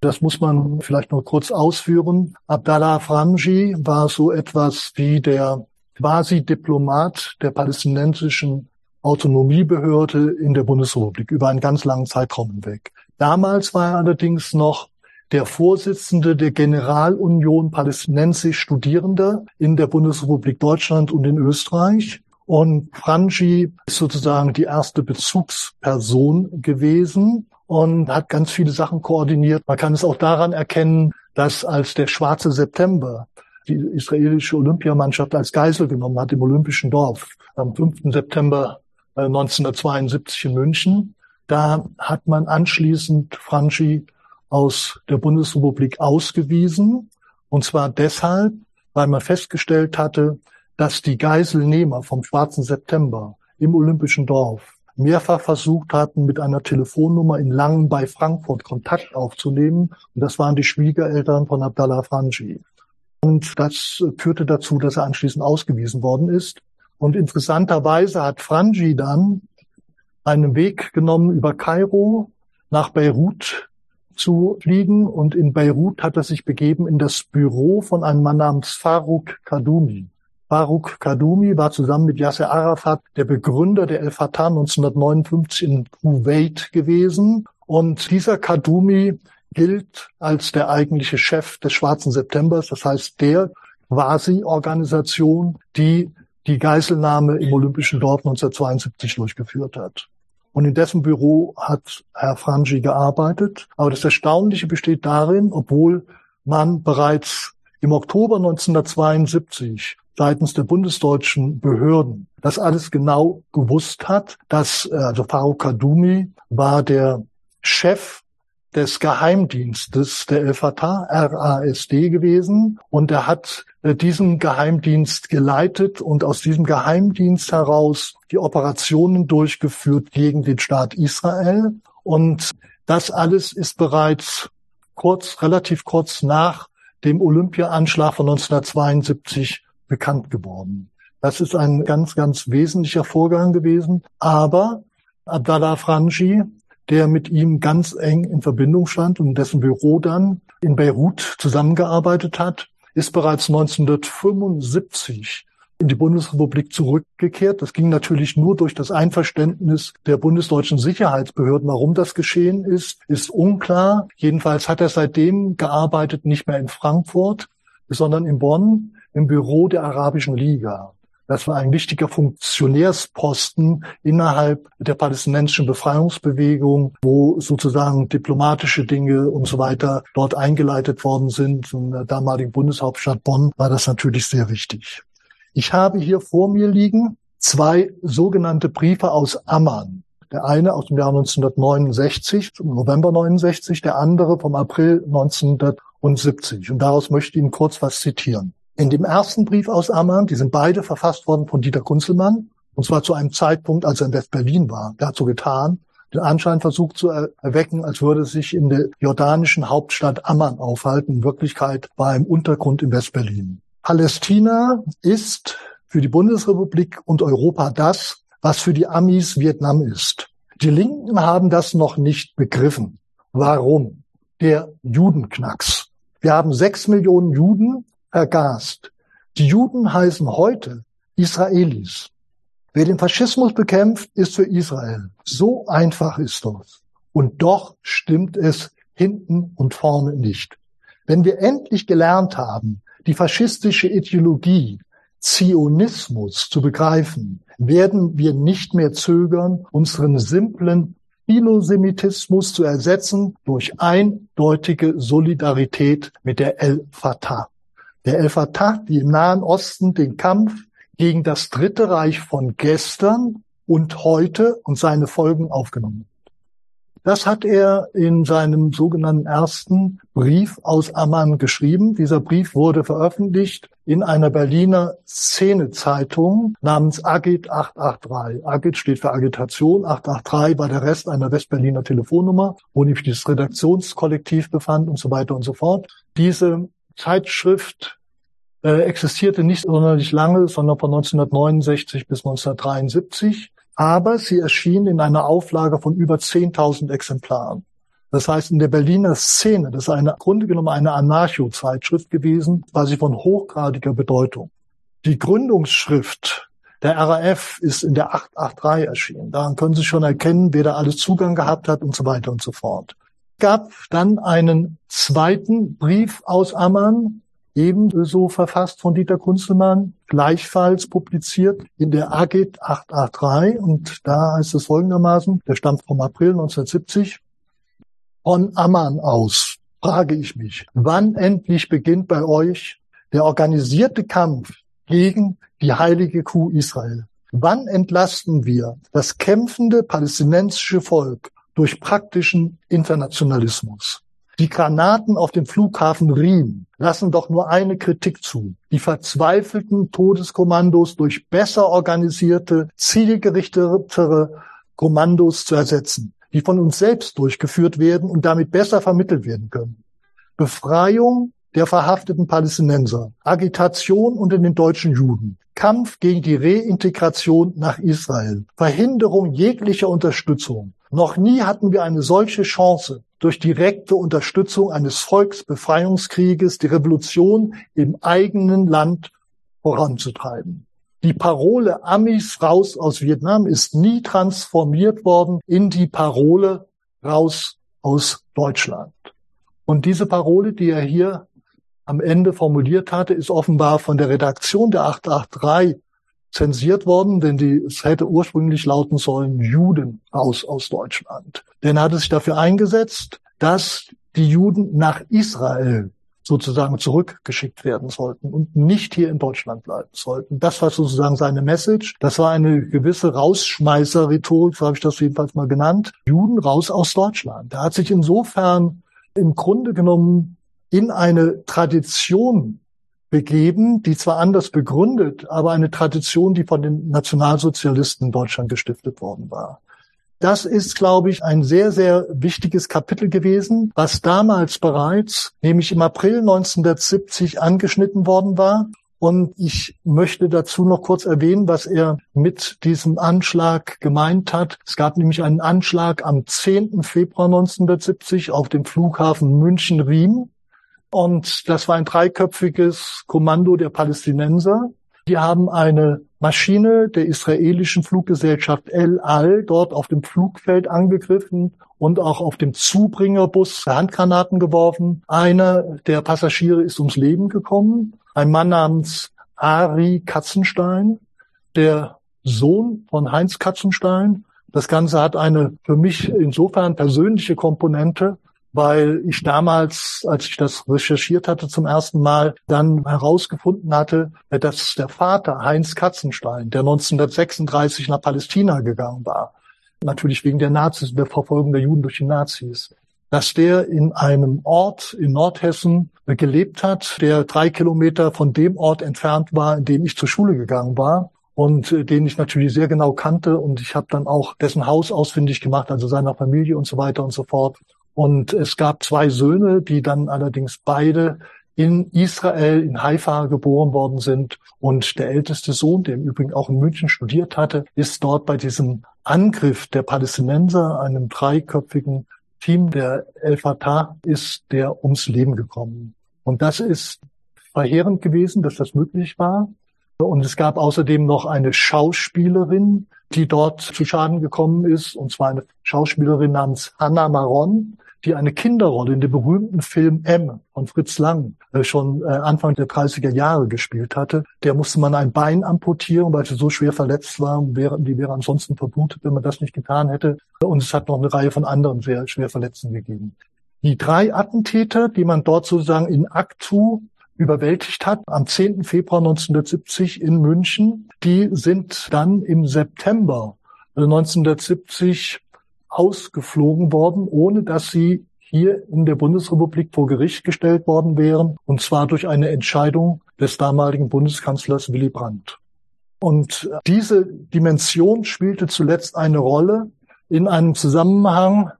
Speaker 1: Das muss man vielleicht noch kurz ausführen. Abdallah Franji war so etwas wie der quasi Diplomat der palästinensischen Autonomiebehörde in der Bundesrepublik über einen ganz langen Zeitraum hinweg. Damals war er allerdings noch der Vorsitzende der Generalunion Palästinensisch Studierender in der Bundesrepublik Deutschland und in Österreich. Und Frangi ist sozusagen die erste Bezugsperson gewesen und hat ganz viele Sachen koordiniert. Man kann es auch daran erkennen, dass als der schwarze September die israelische Olympiamannschaft als Geisel genommen hat im Olympischen Dorf am 5. September 1972 äh, in München, da hat man anschließend Franchi aus der Bundesrepublik ausgewiesen. Und zwar deshalb, weil man festgestellt hatte, dass die Geiselnehmer vom Schwarzen September im Olympischen Dorf mehrfach versucht hatten, mit einer Telefonnummer in Langen bei Frankfurt Kontakt aufzunehmen. Und das waren die Schwiegereltern von Abdallah Franji. Und das führte dazu, dass er anschließend ausgewiesen worden ist. Und interessanterweise hat Franji dann einen Weg genommen über Kairo nach Beirut zu fliegen und in Beirut hat er sich begeben in das Büro von einem Mann namens Farouk Kadumi. Farouk Kadumi war zusammen mit Yasser Arafat der Begründer der El Fatah 1959 in Kuwait gewesen und dieser Kadumi gilt als der eigentliche Chef des Schwarzen Septembers, das heißt der Quasi-Organisation, die die Geiselnahme im Olympischen Dorf 1972 durchgeführt hat. Und in dessen Büro hat Herr Frangi gearbeitet. Aber das Erstaunliche besteht darin, obwohl man bereits im Oktober 1972 seitens der bundesdeutschen Behörden das alles genau gewusst hat, dass äh, also Farouk Kadumi war der Chef des Geheimdienstes der El-Fatah, RASD gewesen. Und er hat äh, diesen Geheimdienst geleitet und aus diesem Geheimdienst heraus die Operationen durchgeführt gegen den Staat Israel. Und das alles ist bereits kurz, relativ kurz nach dem Olympia-Anschlag von 1972 bekannt geworden. Das ist ein ganz, ganz wesentlicher Vorgang gewesen. Aber Abdallah Franji der mit ihm ganz eng in Verbindung stand und dessen Büro dann in Beirut zusammengearbeitet hat, ist bereits 1975 in die Bundesrepublik zurückgekehrt. Das ging natürlich nur durch das Einverständnis der bundesdeutschen Sicherheitsbehörden. Warum das geschehen ist, ist unklar. Jedenfalls hat er seitdem gearbeitet, nicht mehr in Frankfurt, sondern in Bonn im Büro der Arabischen Liga. Das war ein wichtiger Funktionärsposten innerhalb der palästinensischen Befreiungsbewegung, wo sozusagen diplomatische Dinge und so weiter dort eingeleitet worden sind. In der damaligen Bundeshauptstadt Bonn war das natürlich sehr wichtig. Ich habe hier vor mir liegen zwei sogenannte Briefe aus Amman. Der eine aus dem Jahr 1969, November 69, der andere vom April 1970. Und daraus möchte ich Ihnen kurz was zitieren. In dem ersten Brief aus Amman, die sind beide verfasst worden von Dieter Kunzelmann, und zwar zu einem Zeitpunkt, als er in West-Berlin war. So getan, den Anschein versucht zu erwecken, als würde es sich in der jordanischen Hauptstadt Amman aufhalten. In Wirklichkeit war er im Untergrund in West-Berlin. Palästina ist für die Bundesrepublik und Europa das, was für die Amis Vietnam ist. Die Linken haben das noch nicht begriffen. Warum? Der Judenknacks. Wir haben sechs Millionen Juden vergast. Die Juden heißen heute Israelis. Wer den Faschismus bekämpft, ist für Israel. So einfach ist das. Und doch stimmt es hinten und vorne nicht. Wenn wir endlich gelernt haben, die faschistische Ideologie Zionismus zu begreifen, werden wir nicht mehr zögern, unseren simplen Philosemitismus zu ersetzen durch eindeutige Solidarität mit der El-Fatah der El-Fatah, die im Nahen Osten den Kampf gegen das Dritte Reich von gestern und heute und seine Folgen aufgenommen. Das hat er in seinem sogenannten ersten Brief aus Amman geschrieben. Dieser Brief wurde veröffentlicht in einer Berliner Szenezeitung namens Agit 883. Agit steht für Agitation, 883 war der Rest einer Westberliner Telefonnummer, wo nämlich das Redaktionskollektiv befand und so weiter und so fort. Diese Zeitschrift äh, existierte nicht sonderlich lange, sondern von 1969 bis 1973. Aber sie erschien in einer Auflage von über 10.000 Exemplaren. Das heißt, in der Berliner Szene, das ist eine Grunde genommen eine Anarcho-Zeitschrift gewesen, war sie von hochgradiger Bedeutung. Die Gründungsschrift der RAF ist in der 883 erschienen. Daran können Sie schon erkennen, wer da alles Zugang gehabt hat und so weiter und so fort gab dann einen zweiten Brief aus Amman, ebenso verfasst von Dieter Kunzelmann, gleichfalls publiziert in der Agit 883. Und da heißt es folgendermaßen, der stammt vom April 1970. Von Amman aus frage ich mich, wann endlich beginnt bei euch der organisierte Kampf gegen die heilige Kuh Israel? Wann entlasten wir das kämpfende palästinensische Volk durch praktischen Internationalismus. Die Granaten auf dem Flughafen Riem lassen doch nur eine Kritik zu. Die verzweifelten Todeskommandos durch besser organisierte, zielgerichtetere Kommandos zu ersetzen, die von uns selbst durchgeführt werden und damit besser vermittelt werden können. Befreiung der verhafteten Palästinenser, Agitation unter den deutschen Juden, Kampf gegen die Reintegration nach Israel, Verhinderung jeglicher Unterstützung, noch nie hatten wir eine solche Chance, durch direkte Unterstützung eines Volksbefreiungskrieges die Revolution im eigenen Land voranzutreiben. Die Parole Amis raus aus Vietnam ist nie transformiert worden in die Parole raus aus Deutschland. Und diese Parole, die er hier am Ende formuliert hatte, ist offenbar von der Redaktion der 883 zensiert worden, denn die, es hätte ursprünglich lauten sollen Juden raus aus Deutschland. Denn er hatte sich dafür eingesetzt, dass die Juden nach Israel sozusagen zurückgeschickt werden sollten und nicht hier in Deutschland bleiben sollten. Das war sozusagen seine Message. Das war eine gewisse Rausschmeißer-Rhetorik, so habe ich das jedenfalls mal genannt. Juden raus aus Deutschland. Er hat sich insofern im Grunde genommen in eine Tradition begeben, die zwar anders begründet, aber eine Tradition, die von den Nationalsozialisten in Deutschland gestiftet worden war. Das ist, glaube ich, ein sehr, sehr wichtiges Kapitel gewesen, was damals bereits, nämlich im April 1970 angeschnitten worden war. Und ich möchte dazu noch kurz erwähnen, was er mit diesem Anschlag gemeint hat. Es gab nämlich einen Anschlag am 10. Februar 1970 auf dem Flughafen München-Riem. Und das war ein dreiköpfiges Kommando der Palästinenser. Die haben eine Maschine der israelischen Fluggesellschaft El Al dort auf dem Flugfeld angegriffen und auch auf dem Zubringerbus Handgranaten geworfen. Einer der Passagiere ist ums Leben gekommen. Ein Mann namens Ari Katzenstein, der Sohn von Heinz Katzenstein. Das Ganze hat eine für mich insofern persönliche Komponente, weil ich damals, als ich das recherchiert hatte zum ersten Mal, dann herausgefunden hatte, dass der Vater Heinz Katzenstein, der 1936 nach Palästina gegangen war, natürlich wegen der Nazis, der Verfolgung der Juden durch die Nazis, dass der in einem Ort in Nordhessen gelebt hat, der drei Kilometer von dem Ort entfernt war, in dem ich zur Schule gegangen war und äh, den ich natürlich sehr genau kannte und ich habe dann auch dessen Haus ausfindig gemacht, also seiner Familie und so weiter und so fort und es gab zwei Söhne, die dann allerdings beide in Israel, in Haifa geboren worden sind. Und der älteste Sohn, der im Übrigen auch in München studiert hatte, ist dort bei diesem Angriff der Palästinenser, einem dreiköpfigen Team der El Fatah, ist der ums Leben gekommen. Und das ist verheerend gewesen, dass das möglich war. Und es gab außerdem noch eine Schauspielerin, die dort zu Schaden gekommen ist, und zwar eine Schauspielerin namens Hannah Maron, die eine Kinderrolle in dem berühmten Film M von Fritz Lang äh, schon äh, Anfang der 30er Jahre gespielt hatte. Der musste man ein Bein amputieren, weil sie so schwer verletzt war. Die wäre ansonsten verblutet, wenn man das nicht getan hätte. Und es hat noch eine Reihe von anderen sehr schwer Verletzten gegeben. Die drei Attentäter, die man dort sozusagen in Aktu überwältigt hat, am 10. Februar 1970 in München, die sind dann im September 1970 ausgeflogen worden, ohne dass sie hier in der Bundesrepublik vor Gericht gestellt worden wären, und zwar durch eine Entscheidung des damaligen Bundeskanzlers Willy Brandt. Und diese Dimension spielte zuletzt eine Rolle in einem Zusammenhang,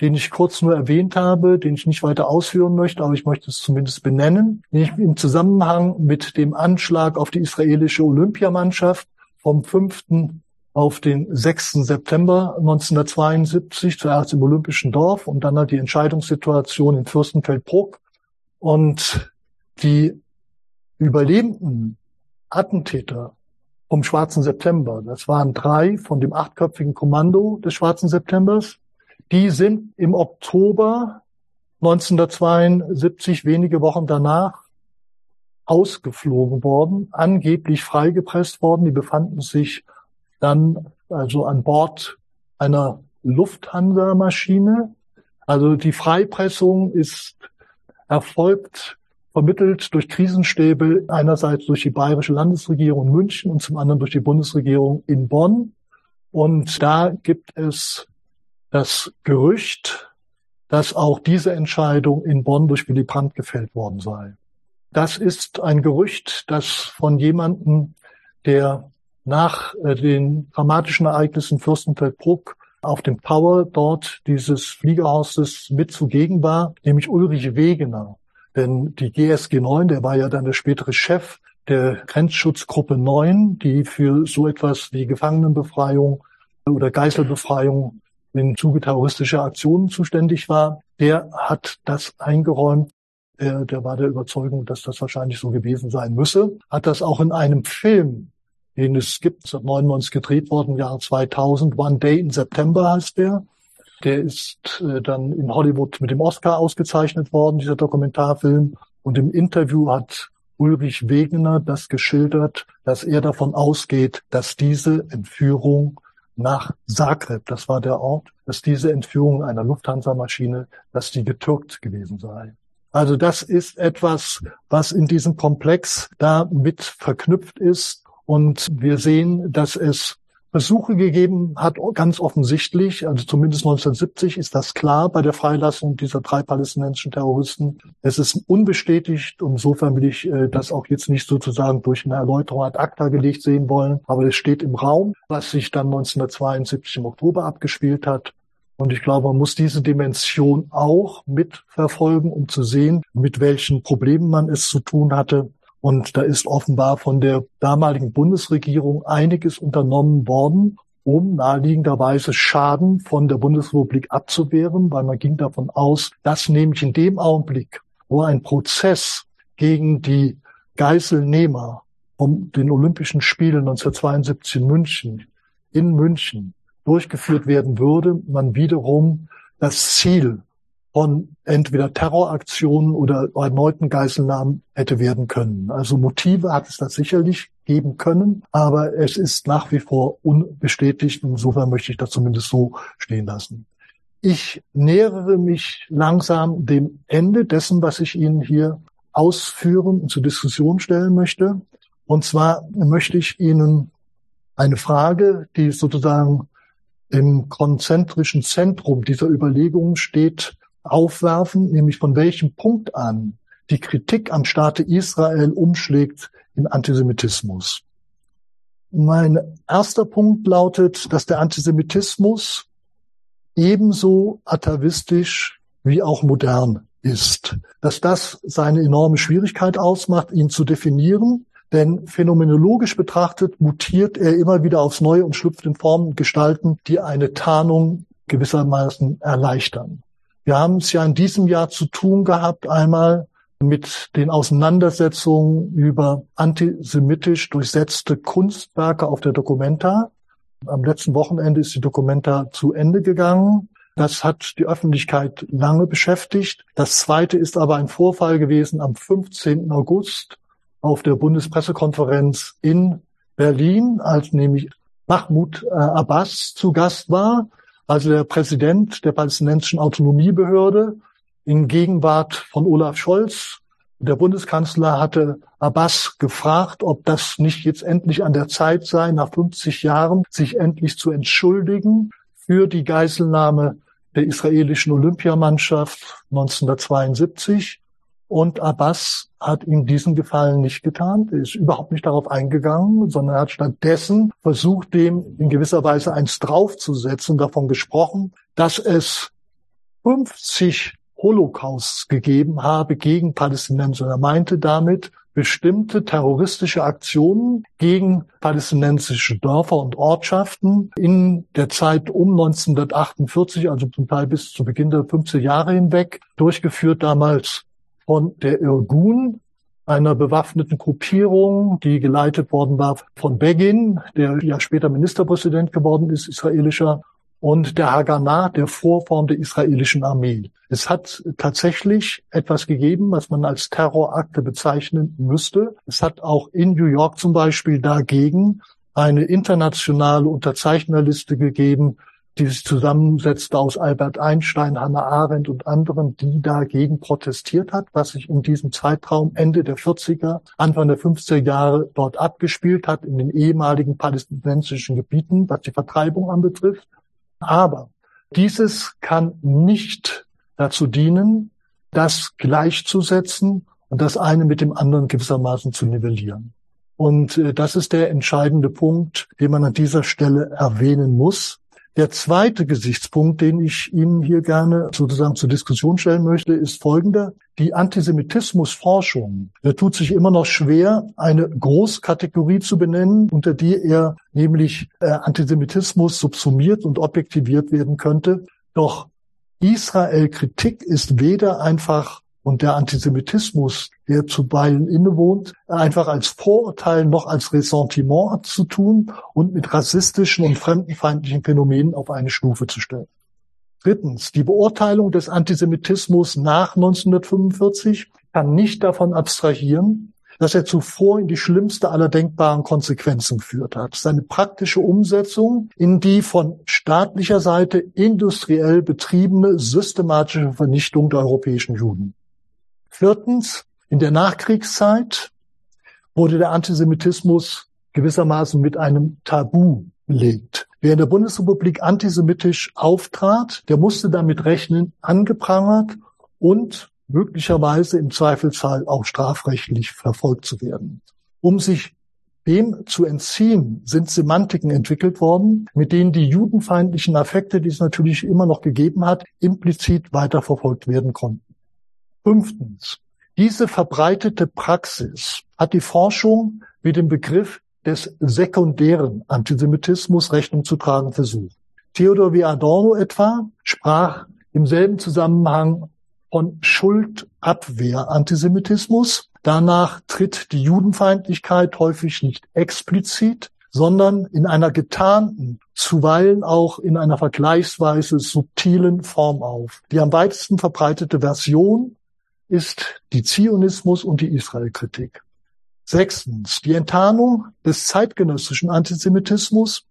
Speaker 1: den ich kurz nur erwähnt habe, den ich nicht weiter ausführen möchte, aber ich möchte es zumindest benennen, im Zusammenhang mit dem Anschlag auf die israelische Olympiamannschaft vom 5 auf den 6. September 1972, zuerst im Olympischen Dorf und dann halt die Entscheidungssituation in Fürstenfeldbruck. Und die überlebenden Attentäter vom Schwarzen September, das waren drei von dem achtköpfigen Kommando des Schwarzen Septembers, die sind im Oktober 1972, wenige Wochen danach, ausgeflogen worden, angeblich freigepresst worden. Die befanden sich dann also an Bord einer Lufthansa-Maschine. Also die Freipressung ist erfolgt, vermittelt durch Krisenstäbe, einerseits durch die bayerische Landesregierung in München und zum anderen durch die Bundesregierung in Bonn. Und da gibt es das Gerücht, dass auch diese Entscheidung in Bonn durch Willy Brandt gefällt worden sei. Das ist ein Gerücht, das von jemandem, der nach äh, den dramatischen Ereignissen Fürstenfeldbruck auf dem Tower dort dieses Fliegerhauses mit zugegen war, nämlich Ulrich Wegener. Denn die GSG 9, der war ja dann der spätere Chef der Grenzschutzgruppe 9, die für so etwas wie Gefangenenbefreiung oder Geiselbefreiung im Zuge terroristischer Aktionen zuständig war, der hat das eingeräumt. Der, der war der Überzeugung, dass das wahrscheinlich so gewesen sein müsse, hat das auch in einem Film den es gibt, 99 gedreht worden, Jahr 2000. One Day in September heißt der. Der ist äh, dann in Hollywood mit dem Oscar ausgezeichnet worden, dieser Dokumentarfilm. Und im Interview hat Ulrich Wegener das geschildert, dass er davon ausgeht, dass diese Entführung nach Zagreb, das war der Ort, dass diese Entführung einer Lufthansa-Maschine, dass die getürkt gewesen sei. Also das ist etwas, was in diesem Komplex da mit verknüpft ist. Und wir sehen, dass es Versuche gegeben hat, ganz offensichtlich, also zumindest 1970 ist das klar bei der Freilassung dieser drei palästinensischen Terroristen. Es ist unbestätigt, insofern will ich äh, das auch jetzt nicht sozusagen durch eine Erläuterung ad acta gelegt sehen wollen, aber es steht im Raum, was sich dann 1972 im Oktober abgespielt hat. Und ich glaube, man muss diese Dimension auch mitverfolgen, um zu sehen, mit welchen Problemen man es zu tun hatte. Und da ist offenbar von der damaligen Bundesregierung einiges unternommen worden, um naheliegenderweise Schaden von der Bundesrepublik abzuwehren, weil man ging davon aus, dass nämlich in dem Augenblick, wo ein Prozess gegen die Geiselnehmer um den Olympischen Spielen 1972 in München, in München durchgeführt werden würde, man wiederum das Ziel von entweder Terroraktionen oder erneuten Geiselnahmen hätte werden können. Also Motive hat es da sicherlich geben können, aber es ist nach wie vor unbestätigt. Insofern möchte ich das zumindest so stehen lassen. Ich nähere mich langsam dem Ende dessen, was ich Ihnen hier ausführen und zur Diskussion stellen möchte. Und zwar möchte ich Ihnen eine Frage, die sozusagen im konzentrischen Zentrum dieser Überlegungen steht, aufwerfen, nämlich von welchem Punkt an die Kritik am Staate Israel umschlägt in Antisemitismus. Mein erster Punkt lautet, dass der Antisemitismus ebenso atavistisch wie auch modern ist. Dass das seine enorme Schwierigkeit ausmacht, ihn zu definieren, denn phänomenologisch betrachtet mutiert er immer wieder aufs Neue und schlüpft in Formen und Gestalten, die eine Tarnung gewissermaßen erleichtern. Wir haben es ja in diesem Jahr zu tun gehabt, einmal mit den Auseinandersetzungen über antisemitisch durchsetzte Kunstwerke auf der Documenta. Am letzten Wochenende ist die Documenta zu Ende gegangen. Das hat die Öffentlichkeit lange beschäftigt. Das zweite ist aber ein Vorfall gewesen am 15. August auf der Bundespressekonferenz in Berlin, als nämlich Mahmoud äh, Abbas zu Gast war also der Präsident der palästinensischen Autonomiebehörde in Gegenwart von Olaf Scholz. Der Bundeskanzler hatte Abbas gefragt, ob das nicht jetzt endlich an der Zeit sei, nach 50 Jahren sich endlich zu entschuldigen für die Geiselnahme der israelischen Olympiamannschaft 1972. Und Abbas hat ihm diesen Gefallen nicht getan. Er ist überhaupt nicht darauf eingegangen, sondern hat stattdessen versucht, dem in gewisser Weise eins draufzusetzen, davon gesprochen, dass es 50 Holocausts gegeben habe gegen Palästinenser. Er meinte damit bestimmte terroristische Aktionen gegen palästinensische Dörfer und Ortschaften in der Zeit um 1948, also zum Teil bis zu Beginn der 50er Jahre hinweg, durchgeführt damals von der Irgun, einer bewaffneten Gruppierung, die geleitet worden war von Begin, der ja später Ministerpräsident geworden ist, israelischer, und der Haganah, der Vorform der israelischen Armee. Es hat tatsächlich etwas gegeben, was man als Terrorakte bezeichnen müsste. Es hat auch in New York zum Beispiel dagegen eine internationale Unterzeichnerliste gegeben, die sich zusammensetzte aus Albert Einstein, Hannah Arendt und anderen, die dagegen protestiert hat, was sich in diesem Zeitraum Ende der 40er, Anfang der 50er Jahre dort abgespielt hat, in den ehemaligen palästinensischen Gebieten, was die Vertreibung anbetrifft. Aber dieses kann nicht dazu dienen, das gleichzusetzen und das eine mit dem anderen gewissermaßen zu nivellieren. Und äh, das ist der entscheidende Punkt, den man an dieser Stelle erwähnen muss. Der zweite Gesichtspunkt, den ich Ihnen hier gerne sozusagen zur Diskussion stellen möchte, ist folgender. Die Antisemitismusforschung tut sich immer noch schwer, eine Großkategorie zu benennen, unter die er nämlich äh, Antisemitismus subsumiert und objektiviert werden könnte. Doch Israel-Kritik ist weder einfach und der Antisemitismus, der zuweilen innewohnt, einfach als Vorurteil noch als Ressentiment abzutun und mit rassistischen und fremdenfeindlichen Phänomenen auf eine Stufe zu stellen. Drittens, die Beurteilung des Antisemitismus nach 1945 kann nicht davon abstrahieren, dass er zuvor in die schlimmste aller denkbaren Konsequenzen geführt hat. Seine praktische Umsetzung in die von staatlicher Seite industriell betriebene systematische Vernichtung der europäischen Juden. Viertens, in der Nachkriegszeit wurde der Antisemitismus gewissermaßen mit einem Tabu belegt. Wer in der Bundesrepublik antisemitisch auftrat, der musste damit rechnen, angeprangert und möglicherweise im Zweifelsfall auch strafrechtlich verfolgt zu werden. Um sich dem zu entziehen, sind Semantiken entwickelt worden, mit denen die judenfeindlichen Affekte, die es natürlich immer noch gegeben hat, implizit weiterverfolgt werden konnten. Fünftens. Diese verbreitete Praxis hat die Forschung mit dem Begriff des sekundären Antisemitismus Rechnung zu tragen versucht. Theodor W. Adorno etwa sprach im selben Zusammenhang von Schuldabwehr-Antisemitismus. Danach tritt die Judenfeindlichkeit häufig nicht explizit, sondern in einer getarnten, zuweilen auch in einer vergleichsweise subtilen Form auf. Die am weitesten verbreitete Version ist die Zionismus und die Israelkritik. Sechstens, die Enttarnung des zeitgenössischen Antisemitismus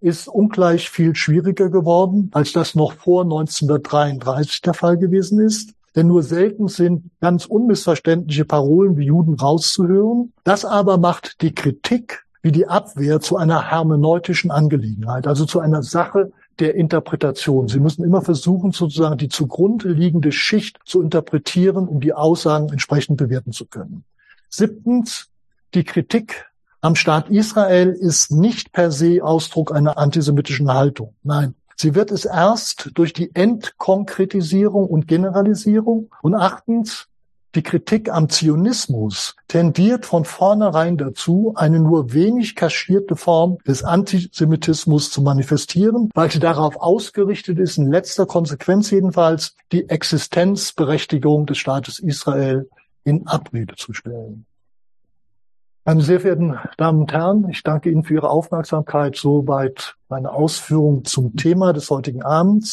Speaker 1: ist ungleich viel schwieriger geworden, als das noch vor 1933 der Fall gewesen ist. Denn nur selten sind ganz unmissverständliche Parolen wie Juden rauszuhören. Das aber macht die Kritik wie die Abwehr zu einer hermeneutischen Angelegenheit, also zu einer Sache der Interpretation. Sie müssen immer versuchen, sozusagen die zugrunde liegende Schicht zu interpretieren, um die Aussagen entsprechend bewerten zu können. Siebtens, die Kritik am Staat Israel ist nicht per se Ausdruck einer antisemitischen Haltung. Nein, Sie wird es erst durch die Entkonkretisierung und Generalisierung und achtens die Kritik am Zionismus tendiert von vornherein dazu, eine nur wenig kaschierte Form des Antisemitismus zu manifestieren, weil sie darauf ausgerichtet ist, in letzter Konsequenz jedenfalls, die Existenzberechtigung des Staates Israel in Abrede zu stellen. Meine sehr verehrten Damen und Herren, ich danke Ihnen für Ihre Aufmerksamkeit. Soweit meine Ausführungen zum Thema des heutigen Abends.